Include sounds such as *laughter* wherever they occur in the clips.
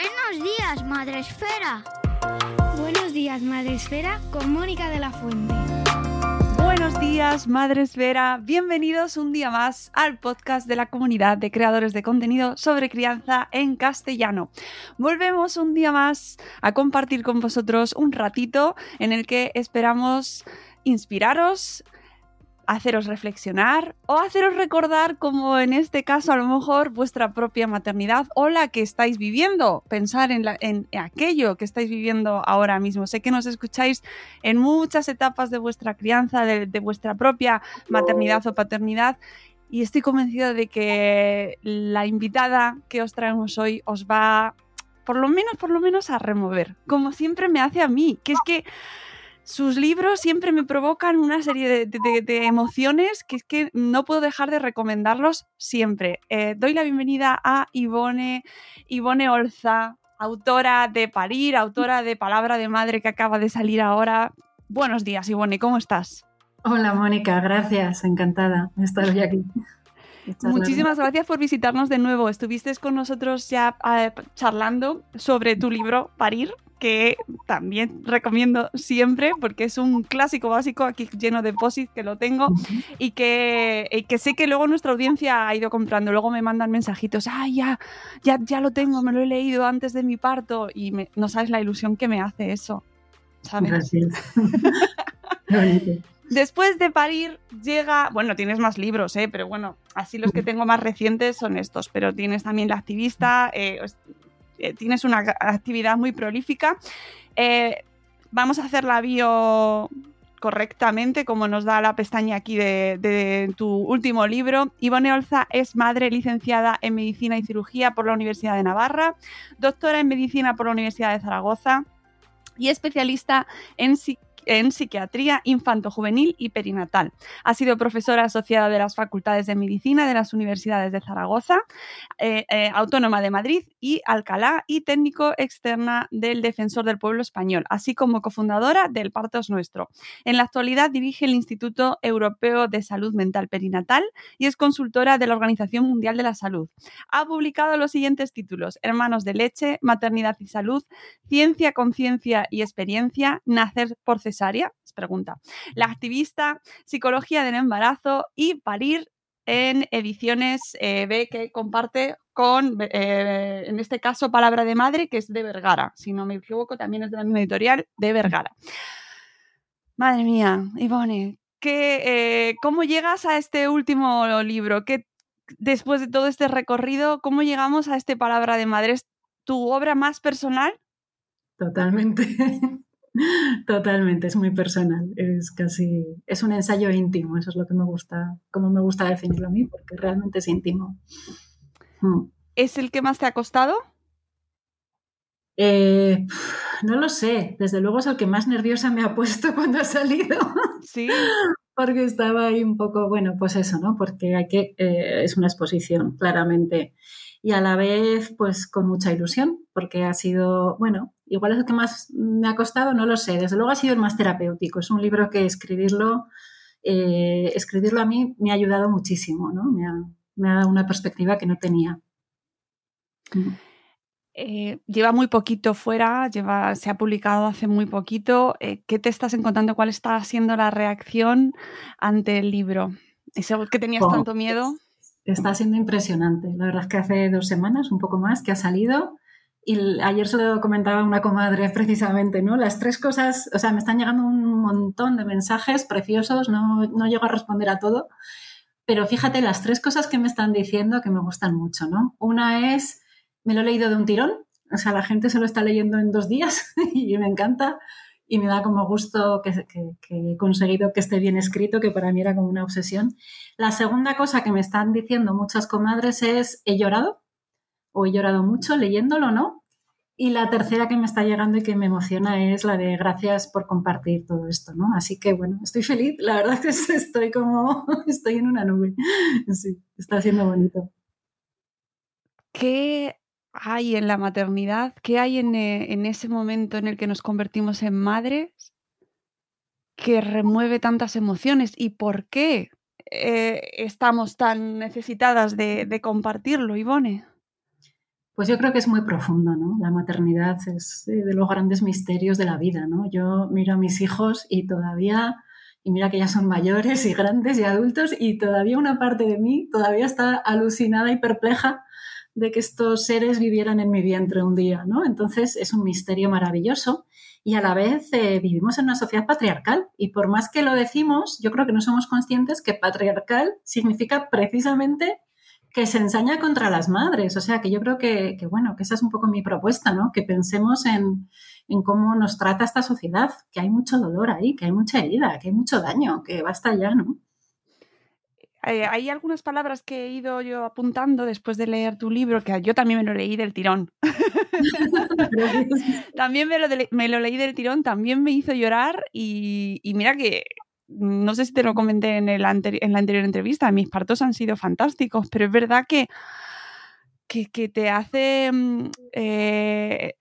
Buenos días, Madre Esfera. Buenos días, Madre Esfera, con Mónica de la Fuente. Buenos días, Madre Esfera. Bienvenidos un día más al podcast de la comunidad de creadores de contenido sobre crianza en castellano. Volvemos un día más a compartir con vosotros un ratito en el que esperamos inspiraros, haceros reflexionar o haceros recordar como en este caso a lo mejor vuestra propia maternidad o la que estáis viviendo, pensar en, en, aquello que estáis viviendo ahora mismo. Sé que nos escucháis en muchas etapas de vuestra crianza, de, de vuestra propia maternidad o paternidad y estoy convencida de que la invitada que os traemos hoy os va por lo menos, por lo menos a remover, como siempre me hace a mí, que es que sus libros siempre me provocan una serie de, emociones que es que no puedo dejar de recomendarlos siempre. Eh, doy la bienvenida a Ivone, Ivone Olza, autora de Parir, autora de Palabra de Madre que acaba de salir ahora. Buenos días, Ivone, ¿cómo estás? Hola, Mónica, gracias, encantada de estar hoy aquí. *laughs* Muchísimas gracias por visitarnos de nuevo. Estuviste con nosotros ya eh, charlando sobre tu libro Parir, que también recomiendo siempre porque es un clásico básico aquí lleno de posit que lo tengo y que, que, sé que luego nuestra audiencia ha ido comprando. Luego me mandan mensajitos, ah, ya, ya, ya lo tengo, me lo he leído antes de mi parto y no sabes la ilusión que me hace eso. ¿sabes? Gracias. *laughs* Después de parir llega, bueno, tienes más libros, ¿eh? pero bueno, así los que tengo más recientes son estos, pero tienes también La activista, eh, tienes una actividad muy prolífica. Eh, vamos a hacer la bio correctamente, como nos da la pestaña aquí de, tu último libro. Ivone Olza es madre licenciada en Medicina y Cirugía por la Universidad de Navarra, doctora en Medicina por la Universidad de Zaragoza y especialista en en psiquiatría infanto-juvenil y perinatal. Ha sido profesora asociada de las Facultades de Medicina de las Universidades de Zaragoza, eh, eh, Autónoma de Madrid y Alcalá y técnico externa del Defensor del Pueblo Español, así como cofundadora del Partos Nuestro. En la actualidad dirige el Instituto Europeo de Salud Mental Perinatal y es consultora de la Organización Mundial de la Salud. Ha publicado los siguientes títulos: Hermanos de leche, Maternidad y Salud, Ciencia, Conciencia y Experiencia, Nacer por? Pregunta. La activista, Psicología del embarazo y Parir en ediciones eh, B que comparte con, eh, en este caso, Palabra de Madre, que es de Vergara. Si no me equivoco, también es de la misma editorial, de Vergara. Madre mía, Ivone, ¿qué, eh, ¿cómo llegas a este último libro? ¿Qué, después de todo este recorrido, cómo llegamos a este Palabra de Madre? ¿Es tu obra más personal? Totalmente. *laughs* Totalmente, es muy personal, es casi, es un ensayo íntimo, eso es lo que me gusta, como me gusta definirlo a mí, porque realmente es íntimo. Mm. ¿Es el que más te ha costado? Eh, no lo sé, desde luego es el que más nerviosa me ha puesto *laughs* cuando ha salido. Sí. porque estaba ahí un poco, bueno, pues eso, ¿no? Porque hay que, eh, es una exposición, claramente y a la vez pues con mucha ilusión porque ha sido, bueno, igual es el que más me ha costado, no lo sé, desde luego ha sido el más terapéutico, es un libro que escribirlo, eh, escribirlo a mí me ha ayudado muchísimo, ¿no? Me ha, me ha dado una perspectiva que no tenía. Eh, lleva muy poquito fuera, lleva, se ha publicado hace muy poquito. Eh, ¿Qué te estás encontrando? ¿Cuál está siendo la reacción ante el libro? ¿Ese que tenías oh, tanto miedo? Está siendo impresionante. La verdad es que hace dos semanas, un poco más, que ha salido. Y ayer se lo comentaba una comadre *laughs* precisamente, ¿no? Las tres cosas, o sea, me están llegando un montón de mensajes preciosos, no, no llego a responder a todo, pero fíjate las tres cosas que me están diciendo que me gustan mucho, ¿no? Una es, me lo he leído de un tirón, o sea, la gente se lo está leyendo en dos días *laughs* y me encanta y me da como gusto que, he conseguido que esté bien escrito, que para mí era como una obsesión. La segunda cosa que me están diciendo muchas comadres es, he llorado, o he llorado mucho leyéndolo, ¿no? Y la tercera que me está llegando y que me emociona es la de gracias por compartir todo esto, ¿no? Así que bueno, estoy feliz, la verdad es que *laughs* estoy como, estoy en una nube. Sí, está siendo bonito. ¿Qué hay en la maternidad? ¿Qué hay eh, en, ese momento en el que nos convertimos en madres que remueve tantas emociones? ¿Y por qué eh, estamos tan necesitadas de, compartirlo, Ivone? Pues yo creo que es muy profundo, ¿no? La maternidad es de los grandes misterios de la vida, ¿no? Yo miro a mis hijos y todavía, y mira que ya son mayores y grandes y adultos, y todavía una parte de mí todavía está alucinada y perpleja de que estos seres vivieran en mi vientre un día, ¿no? Entonces es un misterio maravilloso y a la vez eh, vivimos en una sociedad patriarcal y por más que lo decimos, yo creo que no somos conscientes que patriarcal significa precisamente que se ensaña contra las madres. O sea, que yo creo que, bueno, que esa es un poco mi propuesta, ¿no? Que pensemos en, en, cómo nos trata esta sociedad, que hay mucho dolor ahí, que hay mucha herida, que hay mucho daño, que basta ya, ¿no? Eh, hay algunas palabras que he ido yo apuntando después de leer tu libro, que yo también me lo leí del tirón. *laughs* *laughs* también me lo, me lo, leí del tirón, también me hizo llorar y, mira que no sé si te lo comenté en, el en la anterior entrevista, mis partos han sido fantásticos, pero es verdad que, que, te hace mm, eh,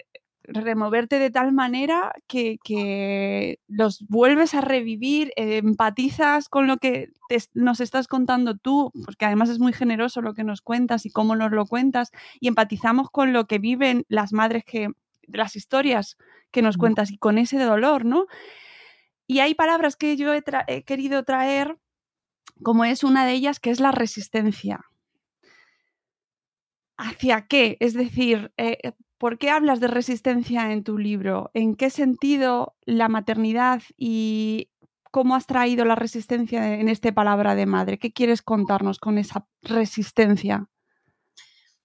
removerte de tal manera que, los vuelves a revivir, eh, empatizas con lo que nos estás contando tú, porque además es muy generoso lo que nos cuentas y cómo nos lo cuentas, y empatizamos con lo que viven las madres que, las historias que nos cuentas y con ese dolor, ¿no? Y hay palabras que yo he, querido traer, como es una de ellas, que es la resistencia. ¿Hacia qué? Es decir, eh, ¿Por qué hablas de resistencia en tu libro? ¿En qué sentido la maternidad y cómo has traído la resistencia en este palabra de madre? ¿Qué quieres contarnos con esa resistencia?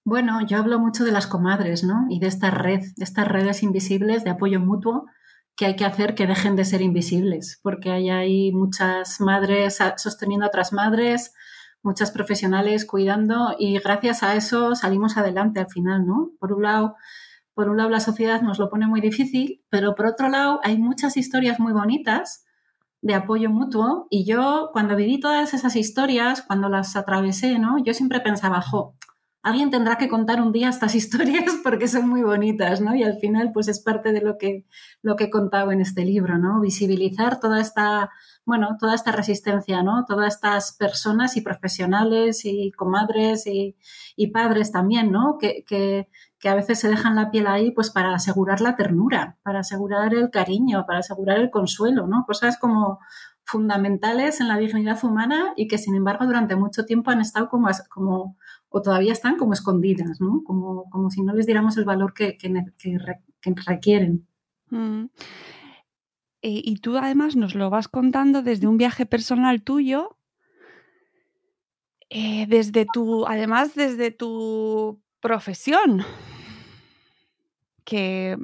Bueno, yo hablo mucho de las comadres, ¿no? Y de esta red, de estas redes invisibles de apoyo mutuo que hay que hacer que dejen de ser invisibles, porque hay, hay muchas madres sosteniendo a otras madres, muchas profesionales cuidando y gracias a eso salimos adelante al final, ¿no? Por un lado, por un lado la sociedad nos lo pone muy difícil, pero por otro lado hay muchas historias muy bonitas de apoyo mutuo y yo cuando viví todas esas historias, cuando las atravesé, ¿no? Yo siempre pensaba, jo, alguien tendrá que contar un día estas *laughs* historias porque son muy bonitas, ¿no? Y al final, pues es parte de lo que, lo que he contado en este libro, ¿no? Visibilizar toda esta, bueno, toda esta resistencia, ¿no? Todas estas personas y profesionales y comadres y, y padres también, ¿no? Que, que, que a veces se dejan la piel ahí pues para asegurar la ternura, para asegurar el cariño, para asegurar el consuelo, ¿no? Cosas como fundamentales en la dignidad humana y que sin embargo durante mucho tiempo han estado como, como o todavía están como escondidas, ¿no? Como, como si no les diéramos el valor que, que, requieren. Mm. Eh, y tú además nos lo vas contando desde un viaje personal tuyo, eh, desde tu, además desde tu profesión, que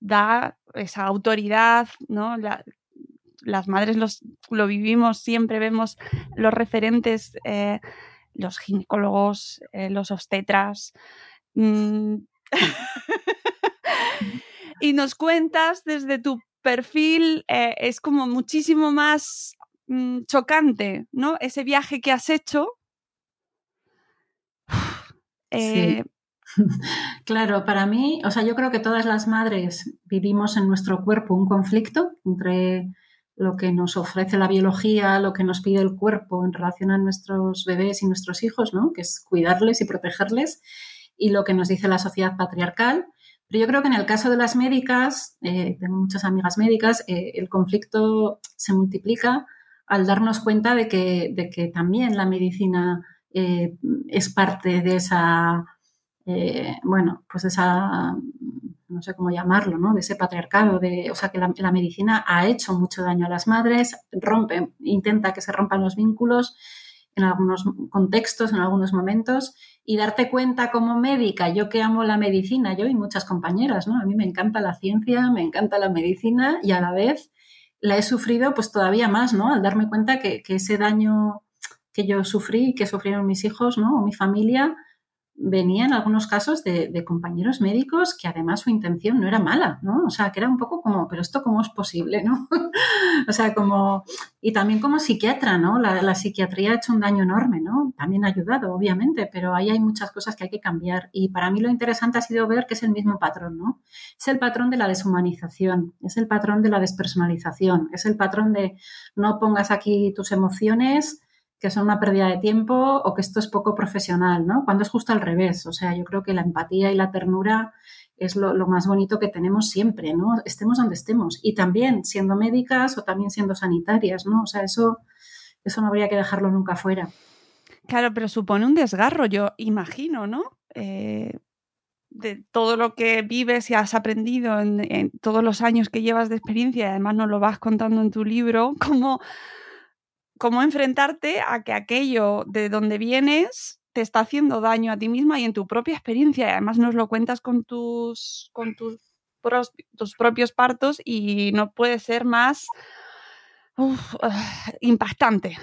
da esa autoridad, ¿no? las madres los, lo vivimos, siempre vemos los referentes, eh, los ginecólogos, eh, los obstetras. Mm, *laughs* y nos cuentas desde tu perfil, eh, es como muchísimo más mm, chocante, ¿no? Ese viaje que has hecho. *laughs* Claro, para mí, o sea, yo creo que todas las madres vivimos en nuestro cuerpo un conflicto entre lo que nos ofrece la biología, lo que nos pide el cuerpo en relación a nuestros bebés y nuestros hijos, ¿no? que es cuidarles y protegerles, y lo que nos dice la sociedad patriarcal. Pero yo creo que en el caso de las médicas, eh, tengo muchas amigas médicas, eh, el conflicto se multiplica al darnos cuenta de que, de que también la medicina eh, es parte de esa eh, bueno, pues esa, no sé cómo llamarlo, ¿no? De ese patriarcado, de, o sea, que la, medicina ha hecho mucho daño a las madres, rompe, intenta que se rompan los vínculos en algunos contextos, en algunos momentos, y darte cuenta como médica, yo que amo la medicina, yo y muchas compañeras, ¿no? A mí me encanta la ciencia, me encanta la medicina y a la vez la he sufrido pues todavía más, ¿no? Al darme cuenta que, que ese daño que yo sufrí, que sufrieron mis hijos, ¿no? O mi familia, venía en algunos casos de, compañeros médicos que además su intención no era mala, ¿no? O sea, que era un poco como, pero esto cómo es posible, ¿no? *laughs* o sea, como, y también como psiquiatra, ¿no? La, psiquiatría ha hecho un daño enorme, ¿no? También ha ayudado, obviamente, pero ahí hay muchas cosas que hay que cambiar. Y para mí lo interesante ha sido ver que es el mismo patrón, ¿no? Es el patrón de la deshumanización, es el patrón de la despersonalización, es el patrón de no pongas aquí tus emociones, que son una pérdida de tiempo o que esto es poco profesional, ¿no? Cuando es justo al revés. O sea, yo creo que la empatía y la ternura es lo, más bonito que tenemos siempre, ¿no? Estemos donde estemos. Y también siendo médicas o también siendo sanitarias, ¿no? O sea, eso, eso no habría que dejarlo nunca fuera. Claro, pero supone un desgarro, yo imagino, ¿no? Eh, de todo lo que vives y has aprendido en, en, todos los años que llevas de experiencia, y además nos lo vas contando en tu libro, *laughs* cómo cómo enfrentarte a que aquello de donde vienes te está haciendo daño a ti misma y en tu propia experiencia. Y además nos lo cuentas con tus, con tus, tus propios partos y no puede ser más impactante.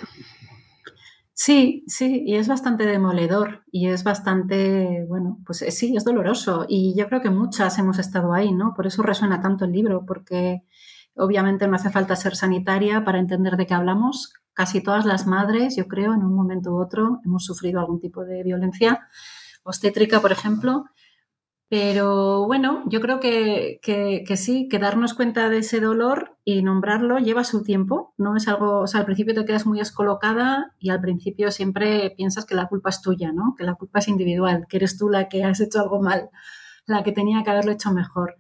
Sí, sí, y es bastante demoledor y es bastante, bueno, pues eh, sí, es doloroso y yo creo que muchas hemos estado ahí, ¿no? Por eso resuena tanto el libro, porque obviamente no hace falta ser sanitaria para entender de qué hablamos, casi todas las madres, yo creo, en un momento u otro hemos sufrido algún tipo de violencia obstétrica, por ejemplo. Pero bueno, yo creo que, sí, que darnos cuenta de ese dolor y nombrarlo lleva su tiempo. No es algo, o sea, al principio te quedas muy descolocada y al principio siempre piensas que la culpa es tuya, ¿no? Que la culpa es individual, que eres tú la que has hecho algo mal, la que tenía que haberlo hecho mejor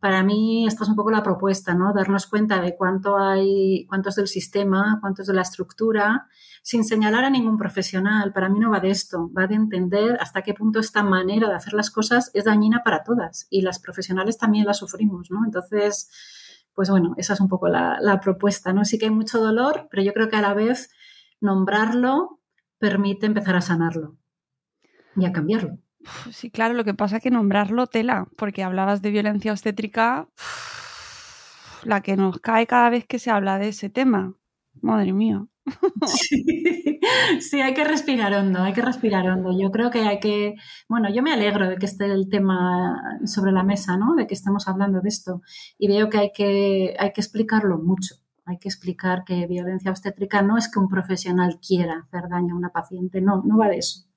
para mí esta es un poco la propuesta, ¿no? Darnos cuenta de cuánto hay, cuánto es del sistema, cuánto es de la estructura, sin señalar a ningún profesional. Para mí no va de esto, va de entender hasta qué punto esta manera de hacer las cosas es dañina para todas y las profesionales también la sufrimos, ¿no? Entonces, pues bueno, esa es un poco la, la propuesta, ¿no? Sí que hay mucho dolor, pero yo creo que a la vez nombrarlo permite empezar a sanarlo y a cambiarlo. Sí, claro, lo que pasa es que nombrarlo tela, porque hablabas de violencia obstétrica, la que nos cae cada vez que se habla de ese tema. Madre mía. *laughs* Sí, hay que respirar hondo, hay que respirar hondo. Yo creo que hay que, bueno, yo me alegro de que esté el tema sobre la mesa, ¿no? De que estemos hablando de esto. Y veo que hay que, hay que explicarlo mucho. Hay que explicar que violencia obstétrica no es que un profesional quiera hacer daño a una paciente, no, no va de eso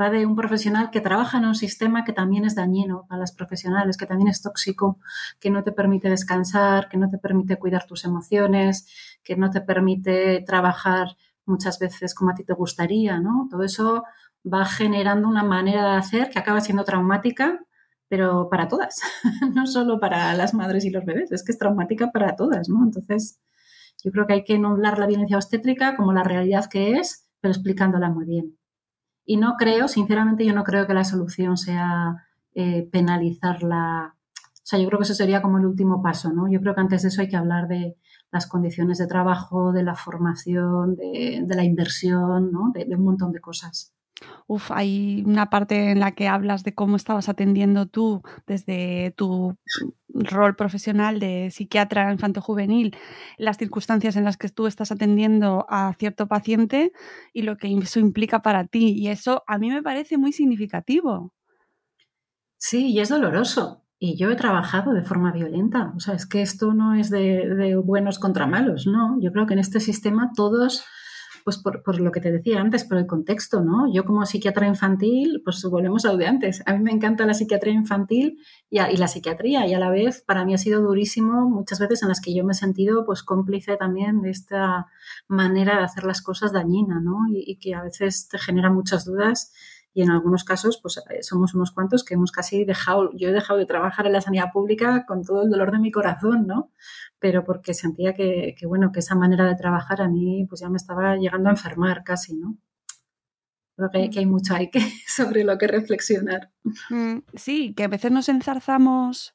va de un profesional que trabaja en un sistema que también es dañino para las profesionales, que también es tóxico, que no te permite descansar, que no te permite cuidar tus emociones, que no te permite trabajar muchas veces como a ti te gustaría, ¿no? Todo eso va generando una manera de hacer que acaba siendo traumática, pero para todas, *laughs* no solo para las madres y los bebés, es que es traumática para todas, ¿no? Entonces, yo creo que hay que nombrar la violencia obstétrica como la realidad que es, pero explicándola muy bien. Y no creo, sinceramente, yo no creo que la solución sea eh, penalizarla. O sea, yo creo que eso sería como el último paso, ¿no? Yo creo que antes de eso hay que hablar de las condiciones de trabajo, de la formación, de, la inversión, ¿no? de un montón de cosas. Uf, hay una parte en la que hablas de cómo estabas atendiendo tú desde tu rol profesional de psiquiatra infanto-juvenil, las circunstancias en las que tú estás atendiendo a cierto paciente y lo que eso implica para ti. Y eso a mí me parece muy significativo. Sí, y es doloroso. Y yo he trabajado de forma violenta. O sea, es que esto no es de, de buenos contra malos, ¿no? Yo creo que en este sistema todos pues por, lo que te decía antes, por el contexto, ¿no? Yo como psiquiatra infantil, pues volvemos a lo de antes. A mí me encanta la psiquiatría infantil y, la psiquiatría y a la vez para mí ha sido durísimo muchas veces en las que yo me he sentido pues cómplice también de esta manera de hacer las cosas dañina, ¿no? Y que a veces te genera muchas dudas y en algunos casos pues eh, somos unos cuantos que hemos casi dejado, yo he dejado de trabajar en la sanidad pública con todo el dolor de mi corazón, ¿no? Pero porque sentía que, bueno, que esa manera de trabajar a mí pues ya me estaba llegando a enfermar casi, ¿no? Creo que, que hay mucho hay que, *laughs* sobre lo que reflexionar. Mm, sí, que a veces nos enzarzamos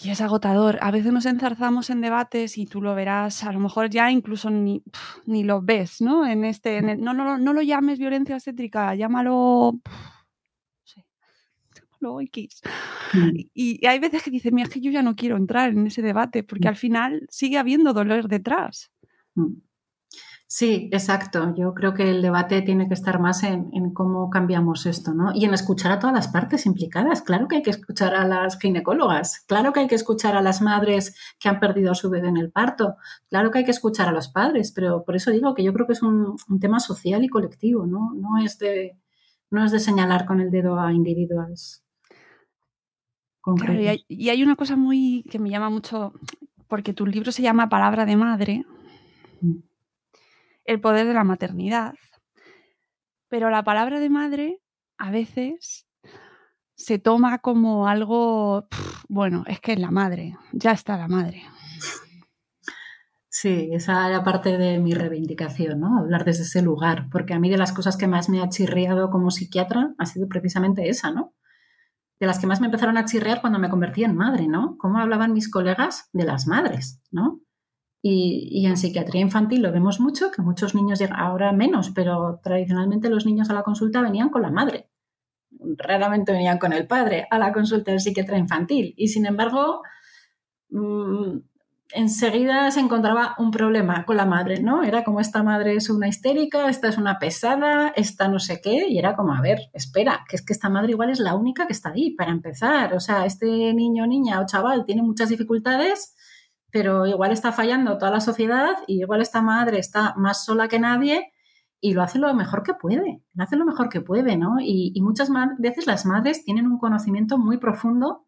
y es agotador. A veces nos enzarzamos en debates y tú lo verás, a lo mejor ya incluso ni, ni lo ves, ¿no? En este, no, no, no, lo llames violencia obstétrica, llámalo. llámalo X. Mm. Y, hay veces que dices, mira, es que yo ya no quiero entrar en ese debate, porque mm. al final sigue habiendo dolor detrás. Mm. Sí, exacto. Yo creo que el debate tiene que estar más en, cómo cambiamos esto, ¿no? Y en escuchar a todas las partes implicadas. Claro que hay que escuchar a las ginecólogas, claro que hay que escuchar a las madres que han perdido a su bebé en el parto, claro que hay que escuchar a los padres, pero por eso digo que yo creo que es un, tema social y colectivo, ¿no? No es de, no es de señalar con el dedo a individuos. Claro, y, hay, y hay una cosa muy que me llama mucho, porque tu libro se llama Palabra de Madre. Mm el poder de la maternidad. Pero la palabra de madre a veces se toma como algo, bueno, es que es la madre, ya está la madre. Sí, esa era parte de mi reivindicación, ¿no? Hablar desde ese lugar, porque a mí de las cosas que más me ha chirriado como psiquiatra ha sido precisamente esa, ¿no? De las que más me empezaron a chirriar cuando me convertí en madre, ¿no? Cómo hablaban mis colegas de las madres, ¿no? Y, en psiquiatría infantil lo vemos mucho, que muchos niños llegan, ahora menos, pero tradicionalmente los niños a la consulta venían con la madre. Raramente venían con el padre a la consulta del psiquiatra infantil. Y sin embargo, mm, enseguida se encontraba un problema con la madre, ¿no? Era como esta madre es una histérica, esta es una pesada, esta no sé qué, y era como, a ver, espera, que es que esta madre igual es la única que está ahí para empezar. O sea, este niño, niña o chaval tiene muchas dificultades, pero igual está fallando toda la sociedad y igual esta madre está más sola que nadie y lo hace lo mejor que puede, lo hace lo mejor que puede, ¿no? Y, y muchas veces las madres tienen un conocimiento muy profundo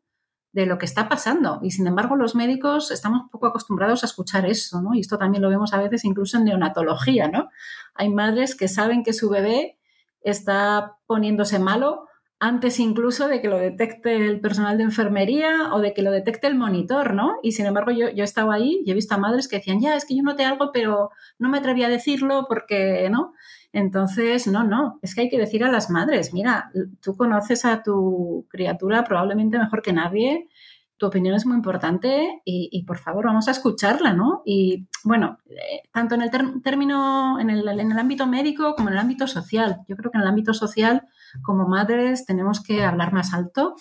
de lo que está pasando. Y sin embargo, los médicos estamos poco acostumbrados a escuchar eso, ¿no? Y esto también lo vemos a veces incluso en neonatología, ¿no? Hay madres que saben que su bebé está poniéndose malo antes incluso de que lo detecte el personal de enfermería o de que lo detecte el monitor, ¿no? Y sin embargo, yo, yo he estado ahí y he visto a madres que decían, ya, es que yo noté algo, pero no me atreví a decirlo porque, ¿no? Entonces, no, no, es que hay que decir a las madres, mira, tú conoces a tu criatura probablemente mejor que nadie, tu opinión es muy importante y, por favor vamos a escucharla, ¿no? Y bueno, eh, tanto en el término, en el, en el ámbito médico como en el ámbito social. Yo creo que en el ámbito social, como madres, tenemos que hablar más alto,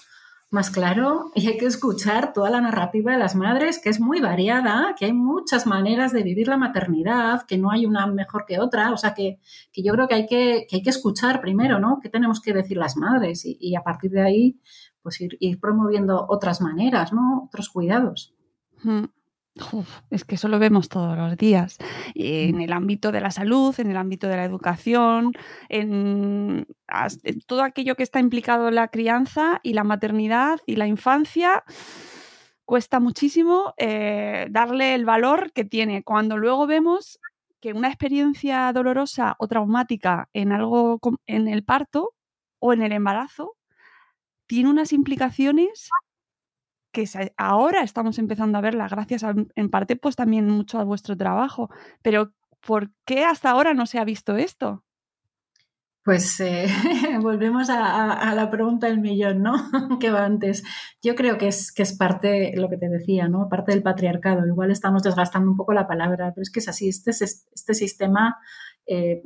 más claro y hay que escuchar toda la narrativa de las madres, que es muy variada, que hay muchas maneras de vivir la maternidad, que no hay una mejor que otra, o sea que, yo creo que hay que, hay que escuchar primero, ¿no? ¿Qué tenemos que decir las madres? Y, a partir de ahí, pues ir, promoviendo otras maneras, ¿no? Otros cuidados es que eso lo vemos todos los días. En el ámbito de la salud, en el ámbito de la educación, en, todo aquello que está implicado en la crianza y la maternidad y la infancia, cuesta muchísimo eh, darle el valor que tiene. Cuando luego vemos que una experiencia dolorosa o traumática en algo en el parto o en el embarazo tiene unas implicaciones ahora estamos empezando a verla, gracias en parte pues también mucho a vuestro trabajo. Pero ¿por qué hasta ahora no se ha visto esto? Pues eh, *laughs* volvemos a, la pregunta del millón, ¿no? *laughs* que va antes. Yo creo que es, que es parte, lo que te decía, ¿no? Parte del patriarcado. Igual estamos desgastando un poco la palabra, pero es que es así. Este, este sistema eh,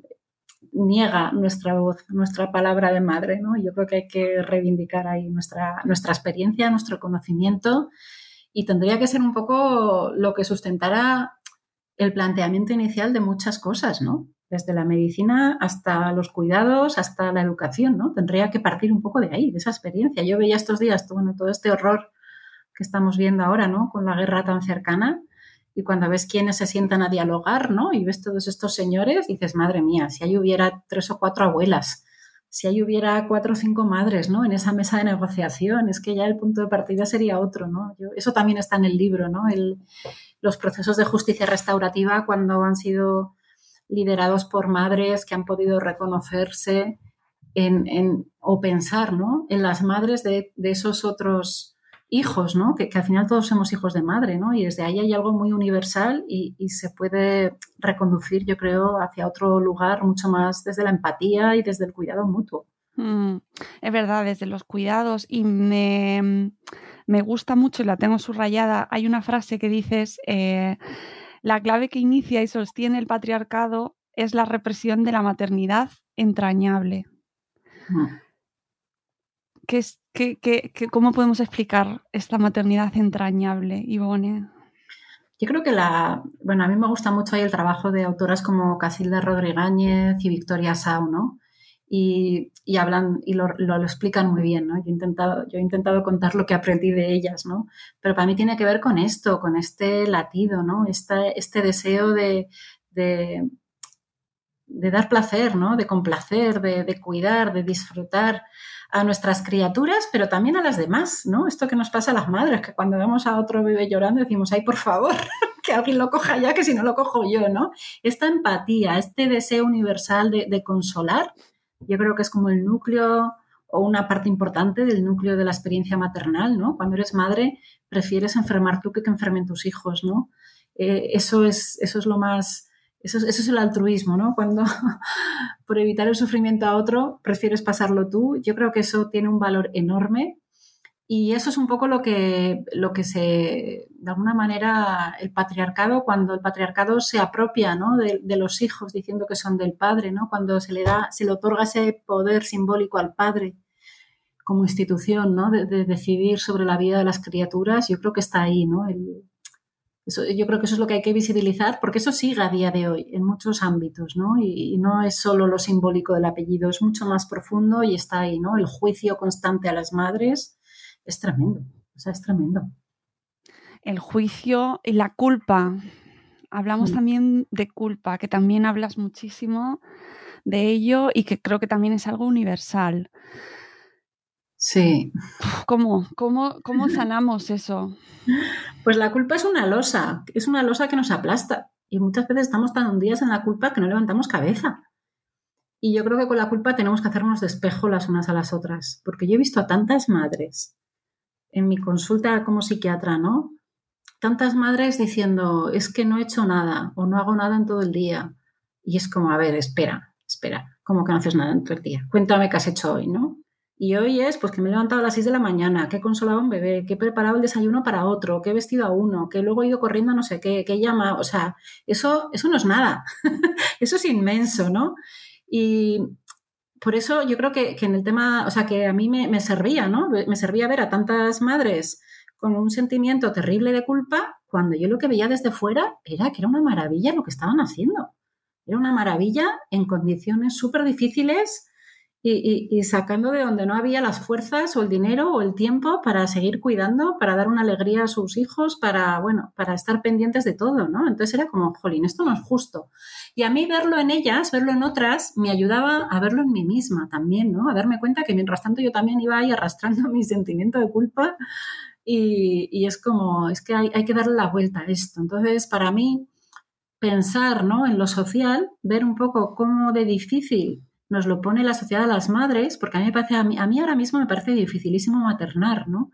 niega nuestra voz, nuestra palabra de madre, ¿no? Yo creo que hay que reivindicar ahí nuestra, nuestra experiencia, nuestro conocimiento y tendría que ser un poco lo que sustentara el planteamiento inicial de muchas cosas, ¿no? Desde la medicina hasta los cuidados, hasta la educación, ¿no? Tendría que partir un poco de ahí, de esa experiencia. Yo veía estos días, todo este horror que estamos viendo ahora, ¿no? Con la guerra tan cercana y cuando ves quiénes se sientan a dialogar, ¿no? Y ves todos estos señores, dices, madre mía, si ahí hubiera tres o cuatro abuelas, si ahí hubiera cuatro o cinco madres, ¿no? En esa mesa de negociación, es que ya el punto de partida sería otro, ¿no? eso también está en el libro, ¿no? los procesos de justicia restaurativa cuando han sido liderados por madres que han podido reconocerse en, o pensar, ¿no? En las madres de, de esos otros hijos, ¿no? Que, al final todos somos hijos de madre, ¿no? Y desde ahí hay algo muy universal y, se puede reconducir, yo creo, hacia otro lugar mucho más desde la empatía y desde el cuidado mutuo. Mm, es verdad, desde los cuidados y me, gusta mucho y la tengo subrayada. Hay una frase que dices, eh, la clave que inicia y sostiene el patriarcado es la represión de la maternidad entrañable. Mm. ¿Qué es, cómo podemos explicar esta maternidad entrañable, Ivone? Yo creo que la, bueno, a mí me gusta mucho el trabajo de autoras como Casilda Rodríguez y Victoria Sau, ¿no? Y, hablan y lo, explican muy bien, ¿no? Yo he, intentado, yo he intentado contar lo que aprendí de ellas, ¿no? Pero para mí tiene que ver con esto, con este latido, ¿no? Este, este deseo de, de, dar placer, ¿no? De complacer, de, de cuidar, de disfrutar a nuestras criaturas, pero también a las demás, ¿no? Esto que nos pasa a las madres, que cuando vemos a otro bebé llorando decimos, ay, por favor, *laughs* que alguien lo coja ya, que si no lo cojo yo, ¿no? Esta empatía, este deseo universal de, de consolar, yo creo que es como el núcleo o una parte importante del núcleo de la experiencia maternal, ¿no? Cuando eres madre, prefieres enfermar tú que que enfermen tus hijos, ¿no? Eh, eso, es, eso es lo más, eso es, el altruismo, ¿no? Cuando *laughs* por evitar el sufrimiento a otro prefieres pasarlo tú, yo creo que eso tiene un valor enorme y eso es un poco lo que, lo que se, de alguna manera, el patriarcado, cuando el patriarcado se apropia ¿no? de, los hijos diciendo que son del padre, ¿no? cuando se le da, se le otorga ese poder simbólico al padre como institución, ¿no? De, de, decidir sobre la vida de las criaturas, yo creo que está ahí, ¿no? Eso, yo creo que eso es lo que hay que visibilizar, porque eso sigue a día de hoy en muchos ámbitos, ¿no? Y, y, no es solo lo simbólico del apellido, es mucho más profundo y está ahí, ¿no? El juicio constante a las madres es tremendo, o sea, es tremendo. El juicio y la culpa. Hablamos mm. también de culpa, que también hablas muchísimo de ello y que creo que también es algo universal. Sí. ¿Cómo, cómo, cómo sanamos eso? Pues la culpa es una losa, es una losa que nos aplasta. Y muchas veces estamos tan hundidas en la culpa que no levantamos cabeza. Y yo creo que con la culpa tenemos que hacernos de espejo las unas a las otras. Porque yo he visto a tantas madres en mi consulta como psiquiatra, ¿no? Tantas madres diciendo, es que no he hecho nada o no hago nada en todo el día. Y es como, a ver, espera, espera, ¿cómo que no haces nada en todo el día? Cuéntame qué has hecho hoy, ¿no? Y hoy es pues que me he levantado a las 6 de la mañana, que he consolado a un bebé, que he preparado el desayuno para otro, que he vestido a uno, que luego he ido corriendo no sé qué, que he llamado. O sea, eso, eso no es nada. *laughs* eso es inmenso, ¿no? Y por eso yo creo que, que, en el tema, o sea, que a mí me, me, servía, ¿no? Me servía ver a tantas madres con un sentimiento terrible de culpa cuando yo lo que veía desde fuera era que era una maravilla lo que estaban haciendo. Era una maravilla en condiciones súper difíciles y, sacando de donde no había las fuerzas o el dinero o el tiempo para seguir cuidando, para dar una alegría a sus hijos, para, bueno, para estar pendientes de todo, ¿no? Entonces era como, jolín, esto no es justo. Y a mí verlo en ellas, verlo en otras, me ayudaba a verlo en mí misma también, ¿no? A darme cuenta que mientras tanto yo también iba ahí arrastrando *laughs* mi sentimiento de culpa y, y es como, es que hay, hay que darle la vuelta a esto. Entonces, para mí, pensar, ¿no? En lo social, ver un poco cómo de difícil nos lo pone la sociedad a las madres, porque a mí me parece, a mí, a mí ahora mismo me parece dificilísimo maternar, ¿no?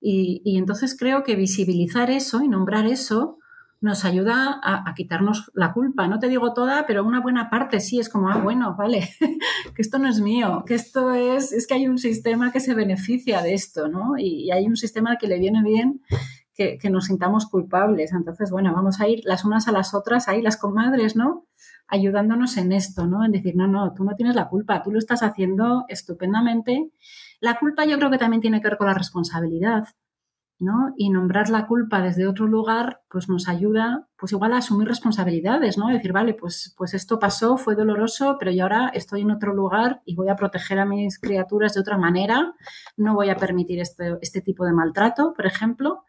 Y, y, entonces creo que visibilizar eso y nombrar eso nos ayuda a, quitarnos la culpa. No te digo toda, pero una buena parte sí es como, ah, bueno, vale, *laughs* que esto no es mío, que esto es, es que hay un sistema que se beneficia de esto, ¿no? Y, y hay un sistema que le viene bien que, que, nos sintamos culpables. Entonces, bueno, vamos a ir las unas a las otras, ahí las comadres, ¿no? Ayudándonos en esto, ¿no? En decir, no, no, tú no tienes la culpa, tú lo estás haciendo estupendamente. La culpa yo creo que también tiene que ver con la responsabilidad, ¿no? Y nombrar la culpa desde otro lugar, pues nos ayuda, pues igual a asumir responsabilidades, ¿no? Decir, vale, pues, pues esto pasó, fue doloroso, pero yo ahora estoy en otro lugar y voy a proteger a mis criaturas de otra manera, no voy a permitir este, este tipo de maltrato, por ejemplo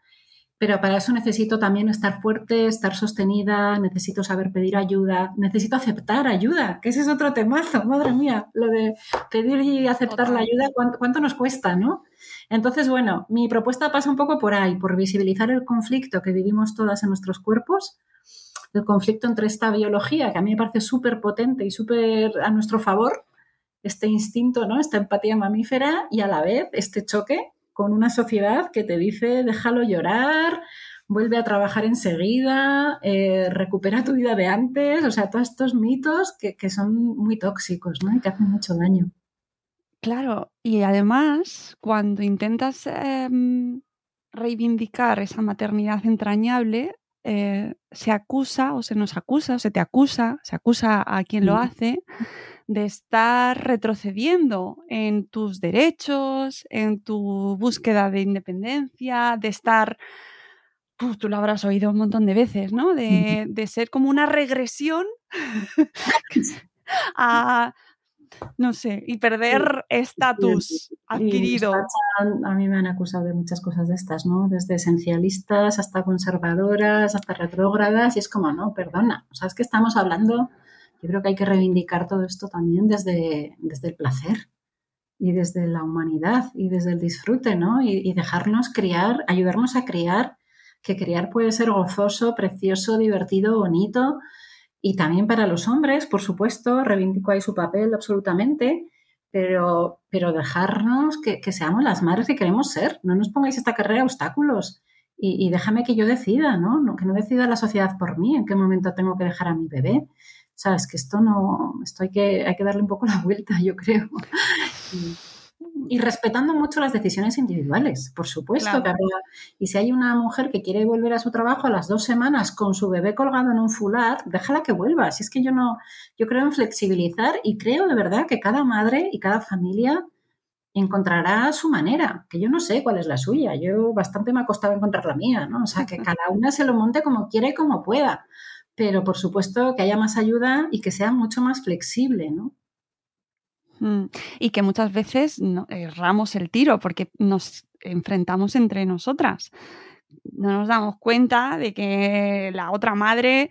pero para eso necesito también estar fuerte, estar sostenida, necesito saber pedir ayuda, necesito aceptar ayuda, que ese es otro temazo, *laughs* madre mía, lo de pedir y aceptar la ayuda, ¿cuánto, cuánto nos cuesta, no? Entonces, bueno, mi propuesta pasa un poco por ahí, por visibilizar el conflicto que vivimos todas en nuestros cuerpos, el conflicto entre esta biología, que a mí me parece súper potente y súper a nuestro favor, este instinto, ¿no? Esta empatía mamífera y a la vez este choque con una sociedad que te dice déjalo llorar, vuelve a trabajar enseguida, eh, recupera tu vida de antes, o sea, todos estos mitos que, que son muy tóxicos ¿no? y que hacen mucho daño. Claro, y además, cuando intentas eh, reivindicar esa maternidad entrañable, eh, se acusa o se nos acusa o se te acusa, se acusa a quien lo hace de estar retrocediendo en tus derechos, en tu búsqueda de independencia, de estar, tú lo habrás oído un montón de veces, ¿no? *laughs* De, de ser como una regresión *laughs* *laughs* a, no sé, y perder estatus adquirido. A mí me han acusado de muchas cosas de estas, ¿no? Desde esencialistas hasta conservadoras, hasta retrógradas, y es como, no, perdona, o sea, es que estamos hablando yo creo que hay que reivindicar todo esto también desde, desde el placer y desde la humanidad y desde el disfrute, ¿no? Y, y, dejarnos criar, ayudarnos a criar que criar puede ser gozoso, precioso, divertido, bonito. Y también para los hombres, por supuesto, reivindico ahí su papel absolutamente, pero, pero dejarnos que, seamos las madres que queremos ser. No nos pongáis esta carrera obstáculos y, déjame que yo decida. ¿no? Que no decida la sociedad por mí en qué momento tengo que dejar a mi bebé. Sabes que esto no, esto hay que, hay que darle un poco la *laughs* vuelta, yo creo. Y, respetando mucho las decisiones individuales, por supuesto. y si hay una mujer que quiere volver a su trabajo a las dos semanas con su bebé colgado en un fular, déjala que vuelva. Si es que yo no, yo creo en flexibilizar y creo de verdad que cada madre y cada familia encontrará su manera, que yo no sé cuál es la suya. Yo bastante me ha costado encontrar la mía, ¿no? O sea, que *laughs* cada una se lo monte como quiere y como pueda. Pero por supuesto que haya más ayuda y que sea mucho más flexible, ¿no? Mm, y que muchas veces erramos el tiro porque nos enfrentamos entre nosotras. No nos damos cuenta de que la otra madre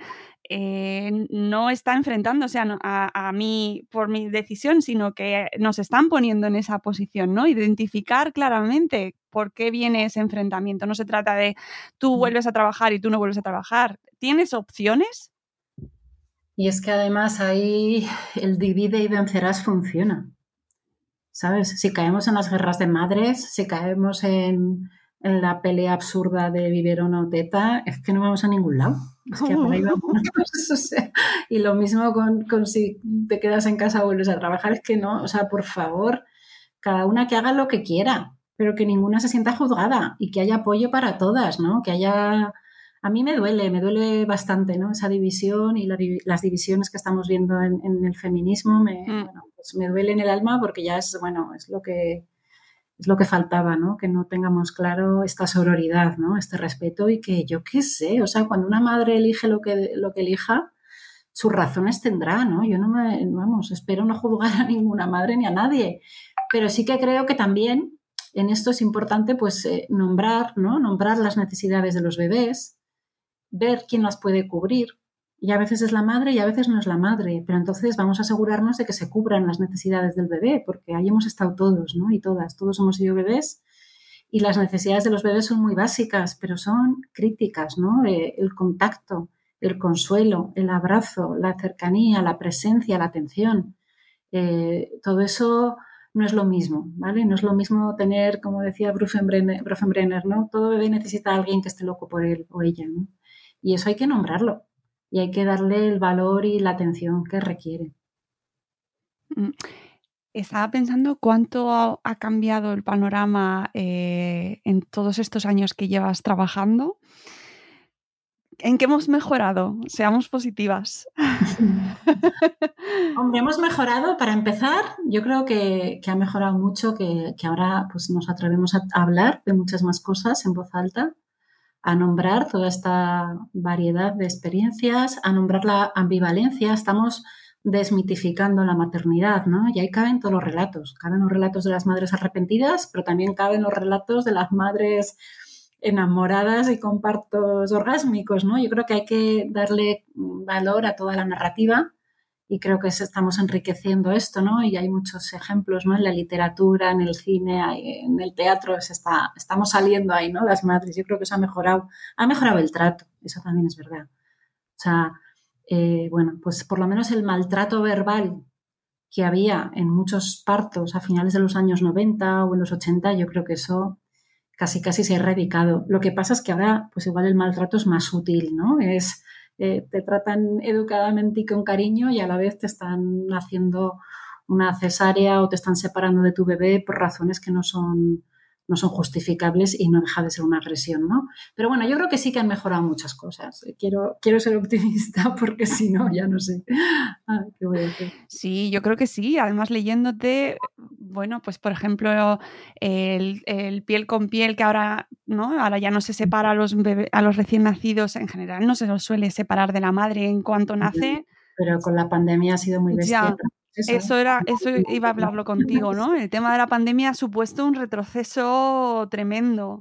eh, no está enfrentándose a, mí por mi decisión, sino que nos están poniendo en esa posición, ¿no? Identificar claramente por qué viene ese enfrentamiento. No se trata de tú vuelves a trabajar y tú no vuelves a trabajar. ¿Tienes opciones? Y es que además ahí el divide y vencerás funciona. ¿Sabes? Si caemos en las guerras de madres, si caemos en, en la pelea absurda de vivir o no teta, es que no vamos a ningún lado. Que *laughs* y lo mismo con, con, si te quedas en casa o vuelves a trabajar, es que no, o sea, por favor, cada una que haga lo que quiera, pero que ninguna se sienta juzgada y que haya apoyo para todas, ¿no? Que haya... A mí me duele, me duele bastante, ¿no? Esa división y las divisiones que estamos viendo en, el feminismo me, mm. bueno, pues me duele en el alma porque ya es, bueno, es lo que es lo que faltaba, ¿no? Que no tengamos claro esta sororidad, ¿no? Este respeto y que yo qué sé, o sea, cuando una madre elige lo que, lo que elija, sus razones tendrá, ¿no? Yo no me, vamos, espero no juzgar a ninguna madre ni a nadie, pero sí que creo que también en esto es importante, pues, eh, nombrar, ¿no? Nombrar las necesidades de los bebés, ver quién las puede cubrir, y a veces es la madre y a veces no es la madre, pero entonces vamos a asegurarnos de que se cubran las necesidades del bebé, porque ahí hemos estado todos, ¿no? Y todas, todos hemos sido bebés y las necesidades de los bebés son muy básicas, pero son críticas, ¿no? Eh, el contacto, el consuelo, el abrazo, la cercanía, la presencia, la atención. Eh, todo eso no es lo mismo, ¿vale? No es lo mismo tener, como decía Brenner, ¿no? Todo bebé necesita a alguien que esté loco por él o ella, ¿no? Y eso hay que nombrarlo y hay que darle el valor y la atención que requiere. Mm, estaba pensando cuánto ha, cambiado el panorama eh, en todos estos años que llevas trabajando. ¿En qué hemos mejorado? Seamos positivas. *laughs* Hombre, hemos mejorado, para empezar, yo creo que, ha mejorado mucho, que, ahora pues, nos atrevemos a hablar de muchas más cosas en voz alta a nombrar toda esta variedad de experiencias, a nombrar la ambivalencia. Estamos desmitificando la maternidad, ¿no? Y ahí caben todos los relatos. Caben los relatos de las madres arrepentidas, pero también caben los relatos de las madres enamoradas y con partos orgásmicos, ¿no? Yo creo que hay que darle valor a toda la narrativa y creo que estamos enriqueciendo esto, ¿no? Y hay muchos ejemplos, ¿no? En la literatura, en el cine, en el teatro, se está, estamos saliendo ahí, ¿no? Las madres. Yo creo que eso ha mejorado, ha mejorado el trato, eso también es verdad. O sea, eh, bueno, pues por lo menos el maltrato verbal que había en muchos partos a finales de los años 90 o en los 80, yo creo que eso casi casi se ha erradicado. Lo que pasa es que ahora, pues igual el maltrato es más útil, ¿no? Es te tratan educadamente y con cariño y a la vez te están haciendo una cesárea o te están separando de tu bebé por razones que no son, no son justificables y no deja de ser una agresión, ¿no? Pero bueno, yo creo que sí que han mejorado muchas cosas. Quiero, quiero ser optimista *laughs* porque si no, ya no sé. Ah, sí, yo creo que sí. Además, leyéndote, bueno, pues por ejemplo, el, piel con piel que ahora, ¿no? Ahora ya no se separa a los, a los recién nacidos, en general no se los suele separar de la madre en cuanto nace. Pero con la pandemia ha sido muy bestia. Eso, era, eso iba a hablarlo contigo, ¿no? El tema de la pandemia ha supuesto un retroceso tremendo.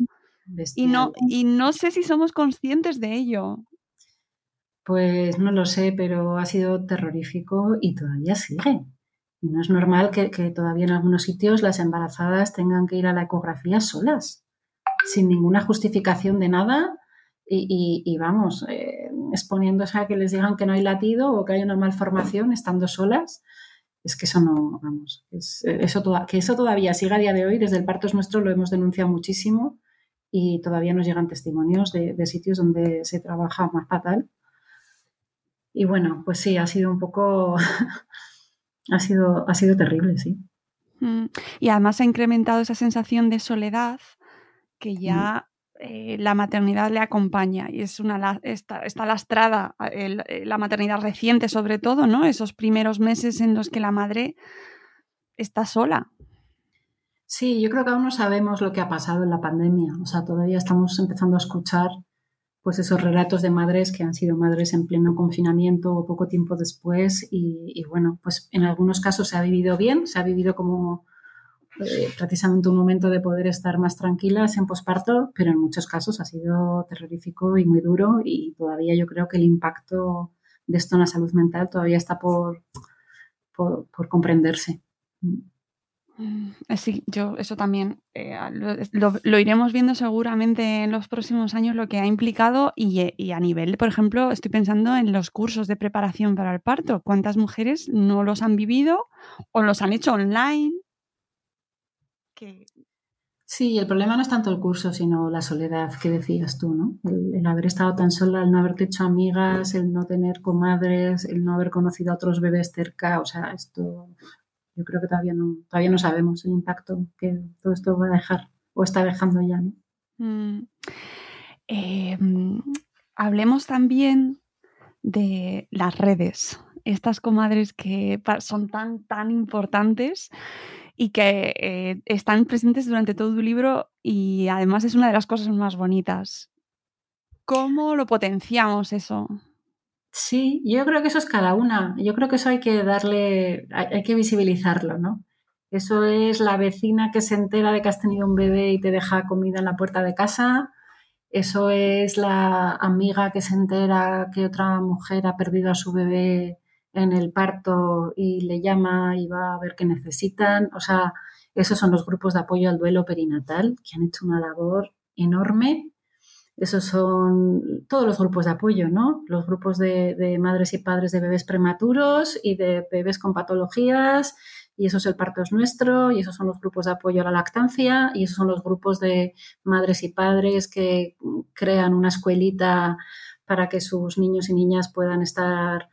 Y no, y no sé si somos conscientes de ello. Pues no lo sé, pero ha sido terrorífico y todavía sigue. Y no es normal que, que, todavía en algunos sitios las embarazadas tengan que ir a la ecografía solas, sin ninguna justificación de nada y, vamos, eh, exponiéndose a que les digan que no hay latido o que hay una malformación estando solas. Es que eso no, vamos, eso que eso todavía siga a día de hoy, desde el parto es nuestro lo hemos denunciado muchísimo y todavía nos llegan testimonios de, de sitios donde se trabaja más fatal. Y bueno, pues sí, ha sido un poco, *laughs* ha, sido, ha sido terrible, sí. Mm, y además ha incrementado esa sensación de soledad que ya eh, la maternidad le acompaña y es una está, está lastrada eh, la maternidad reciente sobre todo, ¿no? Esos primeros meses en los que la madre está sola. Sí, yo creo que aún no sabemos lo que ha pasado en la pandemia. O sea, todavía estamos empezando a escuchar pues esos relatos de madres que han sido madres en pleno confinamiento o poco tiempo después y, y bueno, pues en algunos casos se ha vivido bien, se ha vivido como eh, precisamente un momento de poder estar más tranquilas en posparto, pero en muchos casos ha sido terrorífico y muy duro y todavía yo creo que el impacto de esto en la salud mental todavía está por, por, comprenderse. Mm, sí, yo eso también eh, lo, iremos viendo seguramente en los próximos años lo que ha implicado y, y, a nivel, por ejemplo, estoy pensando en los cursos de preparación para el parto. ¿Cuántas mujeres no los han vivido o los han hecho online Sí, el problema no es tanto el curso, sino la soledad que decías tú, ¿no? El, haber estado tan sola, el no haberte hecho amigas, el no tener comadres, el no haber conocido a otros bebés cerca, o sea, esto yo creo que todavía no, todavía no sabemos el impacto que todo esto va a dejar o está dejando ya, ¿no? Mm. Em, hablemos también de las redes, estas comadres que son tan, tan importantes y que eh, están presentes durante todo tu libro y además es una de las cosas más bonitas. ¿Cómo lo potenciamos eso? Sí, yo creo que eso es cada una. Yo creo que eso hay que darle, hay, que visibilizarlo, ¿no? Eso es la vecina que se entera de que has tenido un bebé y te deja comida en la puerta de casa. Eso es la amiga que se entera que otra mujer ha perdido a su bebé en el parto y le llama y va a ver qué necesitan. O sea, esos son los grupos de apoyo al duelo perinatal que han hecho una labor enorme. Esos son todos los grupos de apoyo, ¿no? Los grupos de, madres y padres de bebés prematuros y de bebés con patologías, y eso es el parto es nuestro, y esos son los grupos de apoyo a la lactancia, y esos son los grupos de madres y padres que crean una escuelita para que sus niños y niñas puedan estar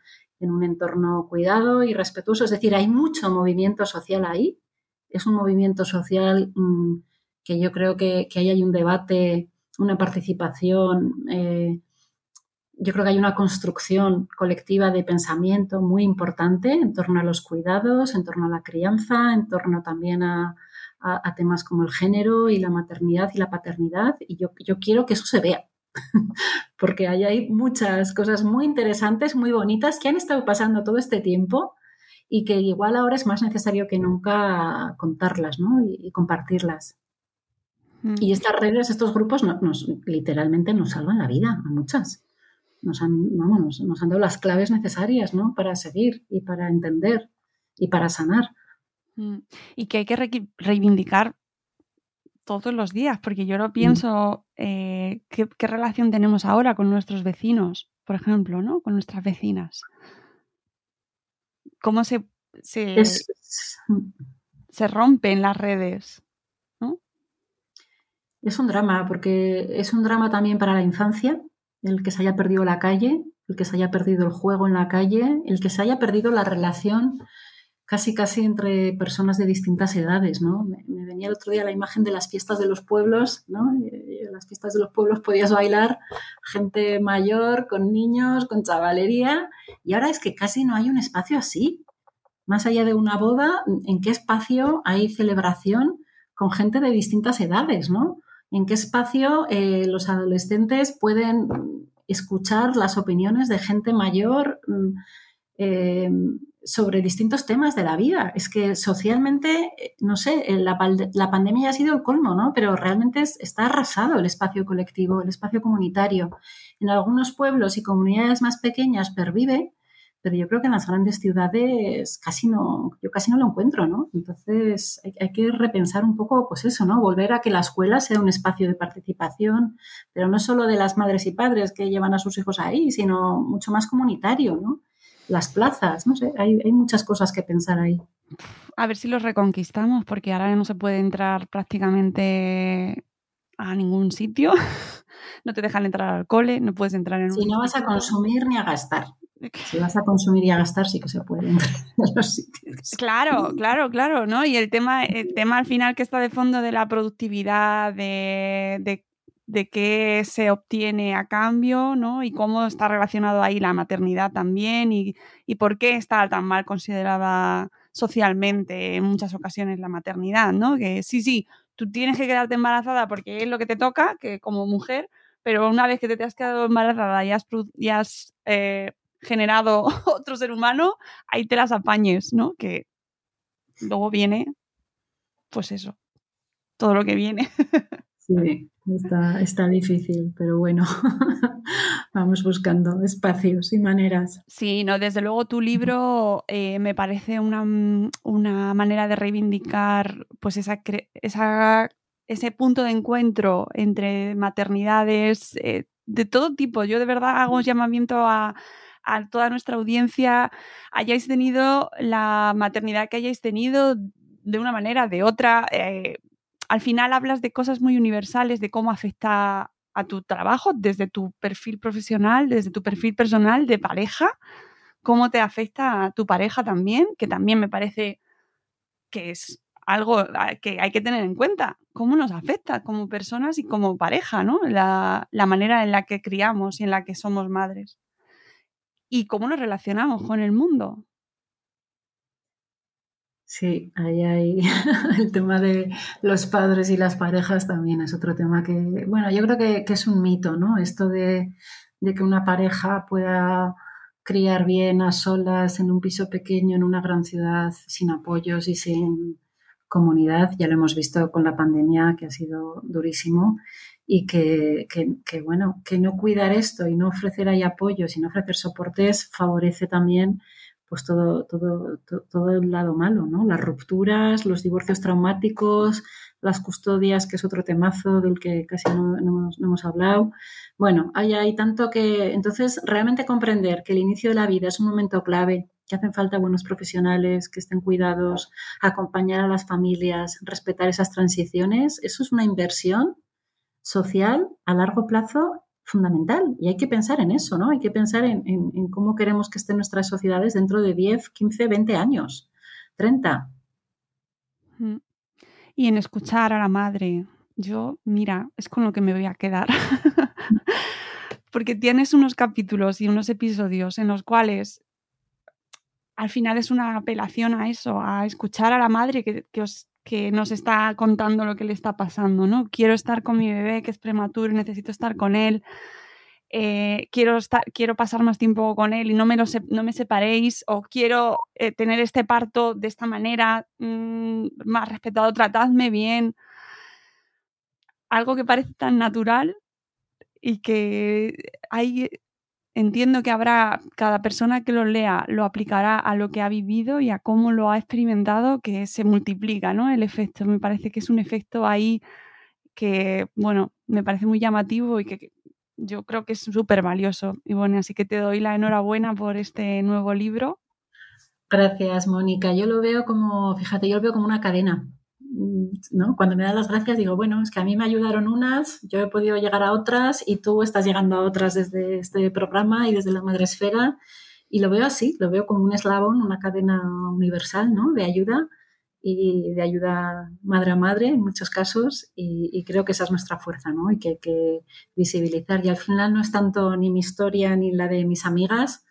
en un entorno cuidado y respetuoso. Es decir, hay mucho movimiento social ahí. Es un movimiento social mm, que yo creo que, ahí hay un debate, una participación. Eh, yo creo que hay una construcción colectiva de pensamiento muy importante en torno a los cuidados, en torno a la crianza, en torno también a, temas como el género y la maternidad y la paternidad. Y yo, yo quiero que eso se vea. *laughs* porque hay muchas cosas muy interesantes, muy bonitas que han estado pasando todo este tiempo y que igual ahora es más necesario que nunca contarlas y, compartirlas. Mm. Y estas redes, estos grupos, nos, literalmente nos salvan la vida a muchas. Nos han, vamos, nos han dado las claves necesarias ¿no? para seguir y para entender y para sanar. Mm. Y que hay que reivindicar todos los días, porque yo lo mm. pienso, eh, ¿qué, relación tenemos ahora con nuestros vecinos, por ejemplo, ¿no? Con nuestras vecinas. ¿Cómo se, se, se rompen las redes? ¿no? Es un drama, porque es un drama también para la infancia, el que se haya perdido la calle, el que se haya perdido el juego en la calle, el que se haya perdido la relación casi casi entre personas de distintas edades, ¿no? Me, venía el otro día la imagen de las fiestas de los pueblos, ¿no? En las fiestas de los pueblos podías bailar gente mayor, con niños, con chavalería, y ahora es que casi no hay un espacio así. Más allá de una boda, ¿en qué espacio hay celebración con gente de distintas edades, ¿no? ¿En qué espacio eh, los adolescentes pueden escuchar las opiniones de gente mayor? Mm, eh, sobre distintos temas de la vida. Es que socialmente, no sé, la, la pandemia ha sido el colmo, ¿no? Pero realmente está arrasado el espacio colectivo, el espacio comunitario. En algunos pueblos y comunidades más pequeñas pervive, pero yo creo que en las grandes ciudades casi no, yo casi no lo encuentro, ¿no? Entonces hay, que repensar un poco, pues eso, ¿no? Volver a que la escuela sea un espacio de participación, pero no solo de las madres y padres que llevan a sus hijos ahí, sino mucho más comunitario, ¿no? Las plazas, no sé, hay, hay muchas cosas que pensar ahí. A ver si los reconquistamos, porque ahora no se puede entrar prácticamente a ningún sitio. *laughs* no te dejan entrar al cole, no puedes entrar en Si no vas a consumir ni a gastar. *laughs* Si vas a consumir y a gastar, sí que se puede entrar *laughs* en los sitios. Claro, claro, claro, ¿no? Y el tema, el tema al final que está de fondo de la productividad, de, de, qué se obtiene a cambio, ¿no? Y cómo está relacionado ahí la maternidad también y, y por qué está tan mal considerada socialmente en muchas ocasiones la maternidad, ¿no? Que sí, sí, tú tienes que quedarte embarazada porque es lo que te toca, que como mujer, pero una vez que te, has quedado embarazada y has, y has eh, generado *laughs* otro ser humano, ahí te las apañes, ¿no? Que luego viene, pues eso, todo lo que viene. *laughs* Sí, está, está difícil, pero bueno, *laughs* vamos buscando espacios y maneras. Sí, no, desde luego tu libro eh, me parece una, una, manera de reivindicar pues esa, esa, ese punto de encuentro entre maternidades eh, de todo tipo. Yo de verdad hago un llamamiento a, a toda nuestra audiencia hayáis tenido la maternidad que hayáis tenido de una manera, de otra. Eh, al final hablas de cosas muy universales, de cómo afecta a tu trabajo, desde tu perfil profesional, desde tu perfil personal de pareja, cómo te afecta a tu pareja también, que también me parece que es algo que hay que tener en cuenta, cómo nos afecta como personas y como pareja, ¿no? La, la manera en la que criamos y en la que somos madres y cómo nos relacionamos con el mundo. Sí, ahí hay *laughs* el tema de los padres y las parejas también es otro tema que, bueno, yo creo que, es un mito, ¿no? Esto de, que una pareja pueda criar bien a solas en un piso pequeño, en una gran ciudad, sin apoyos y sin comunidad. Ya lo hemos visto con la pandemia, que ha sido durísimo y que, bueno, que no cuidar esto y no ofrecer ahí apoyos y no ofrecer soportes favorece también pues todo, todo, todo, el lado malo, ¿no? Las rupturas, los divorcios traumáticos, las custodias, que es otro temazo del que casi no, hemos, hemos, hablado. Bueno, hay, hay tanto que, entonces, realmente comprender que el inicio de la vida es un momento clave, que hacen falta buenos profesionales, que estén cuidados, acompañar a las familias, respetar esas transiciones, eso es una inversión social a largo plazo fundamental. Y hay que pensar en eso, ¿no? Hay que pensar en, cómo queremos que estén nuestras sociedades dentro de 10, 15, 20 años, 30. Y en escuchar a la madre. Yo, mira, es con lo que me voy a quedar. *laughs* Porque tienes unos capítulos y unos episodios en los cuales al final es una apelación a eso, a escuchar a la madre que, que os que nos está contando lo que le está pasando, ¿no? Quiero estar con mi bebé que es prematuro, necesito estar con él, eh, quiero, quiero pasar más tiempo con él y no me, lo no me separéis, o quiero eh, tener este parto de esta manera, mm, más respetado, tratadme bien. Algo que parece tan natural y que hay entiendo que habrá, cada persona que lo lea lo aplicará a lo que ha vivido y a cómo lo ha experimentado, que se multiplica, ¿no? El efecto. Me parece que es un efecto ahí que, bueno, me parece muy llamativo y que yo creo que es súper valioso. Y bueno, así que te doy la enhorabuena por este nuevo libro. Gracias, Mónica. Yo lo veo como, fíjate, yo lo veo como una cadena. ¿No? Cuando me das las gracias digo, bueno, es que a mí me ayudaron unas, yo he podido llegar a otras y tú estás llegando a otras desde este programa y desde la madresfera y lo veo así, lo veo como un eslabón, una cadena universal, ¿no? De ayuda y de ayuda madre a madre en muchos casos y, creo que esa es nuestra fuerza, ¿no? Y que hay que visibilizar y al final no es tanto ni mi historia ni la de mis amigas,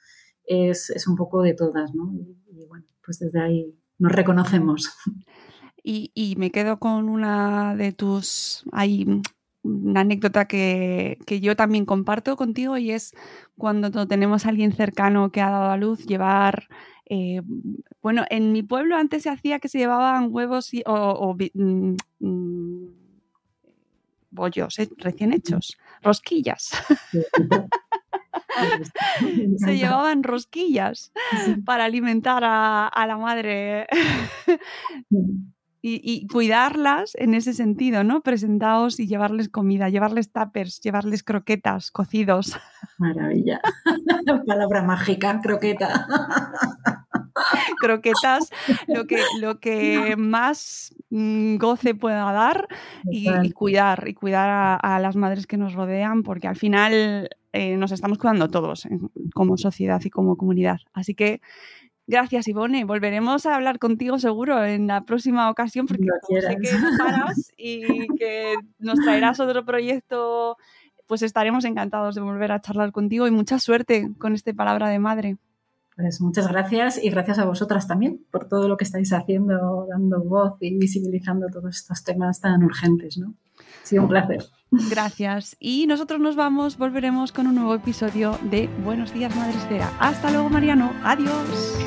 es, es un poco de todas, ¿no? y bueno, pues desde ahí nos reconocemos. Y, me quedo con una de tus. Hay una anécdota que, yo también comparto contigo y es cuando tenemos a alguien cercano que ha dado a luz, llevar. Eh, bueno, en mi pueblo antes se hacía que se llevaban huevos o, mm, mm, bollos eh, recién hechos, rosquillas. *laughs* se llevaban rosquillas para alimentar a, la madre y, cuidarlas en ese sentido, ¿no? Presentaos y llevarles comida, llevarles tuppers, llevarles croquetas, cocidos. Maravilla. *laughs* Palabra mágica, croqueta. *laughs* croquetas, lo que, lo que más mm, goce pueda dar y, cuidar, y cuidar a, las madres que nos rodean, porque al final eh, nos estamos cuidando todos como sociedad y como comunidad. Así que Gracias, Ivone. Volveremos a hablar contigo seguro en la próxima ocasión porque sé que no *laughs* paras y que nos traerás otro proyecto. Pues estaremos encantados de volver a charlar contigo y mucha suerte con este Palabra de Madre. Pues muchas gracias y gracias a vosotras también por todo lo que estáis haciendo, dando voz y visibilizando todos estos temas tan urgentes. ¿no? Sido un placer. Gracias. Y nosotros nos vamos, volveremos con un nuevo episodio de Buenos días, Madre Esfera. Hasta luego, Mariano. Adiós.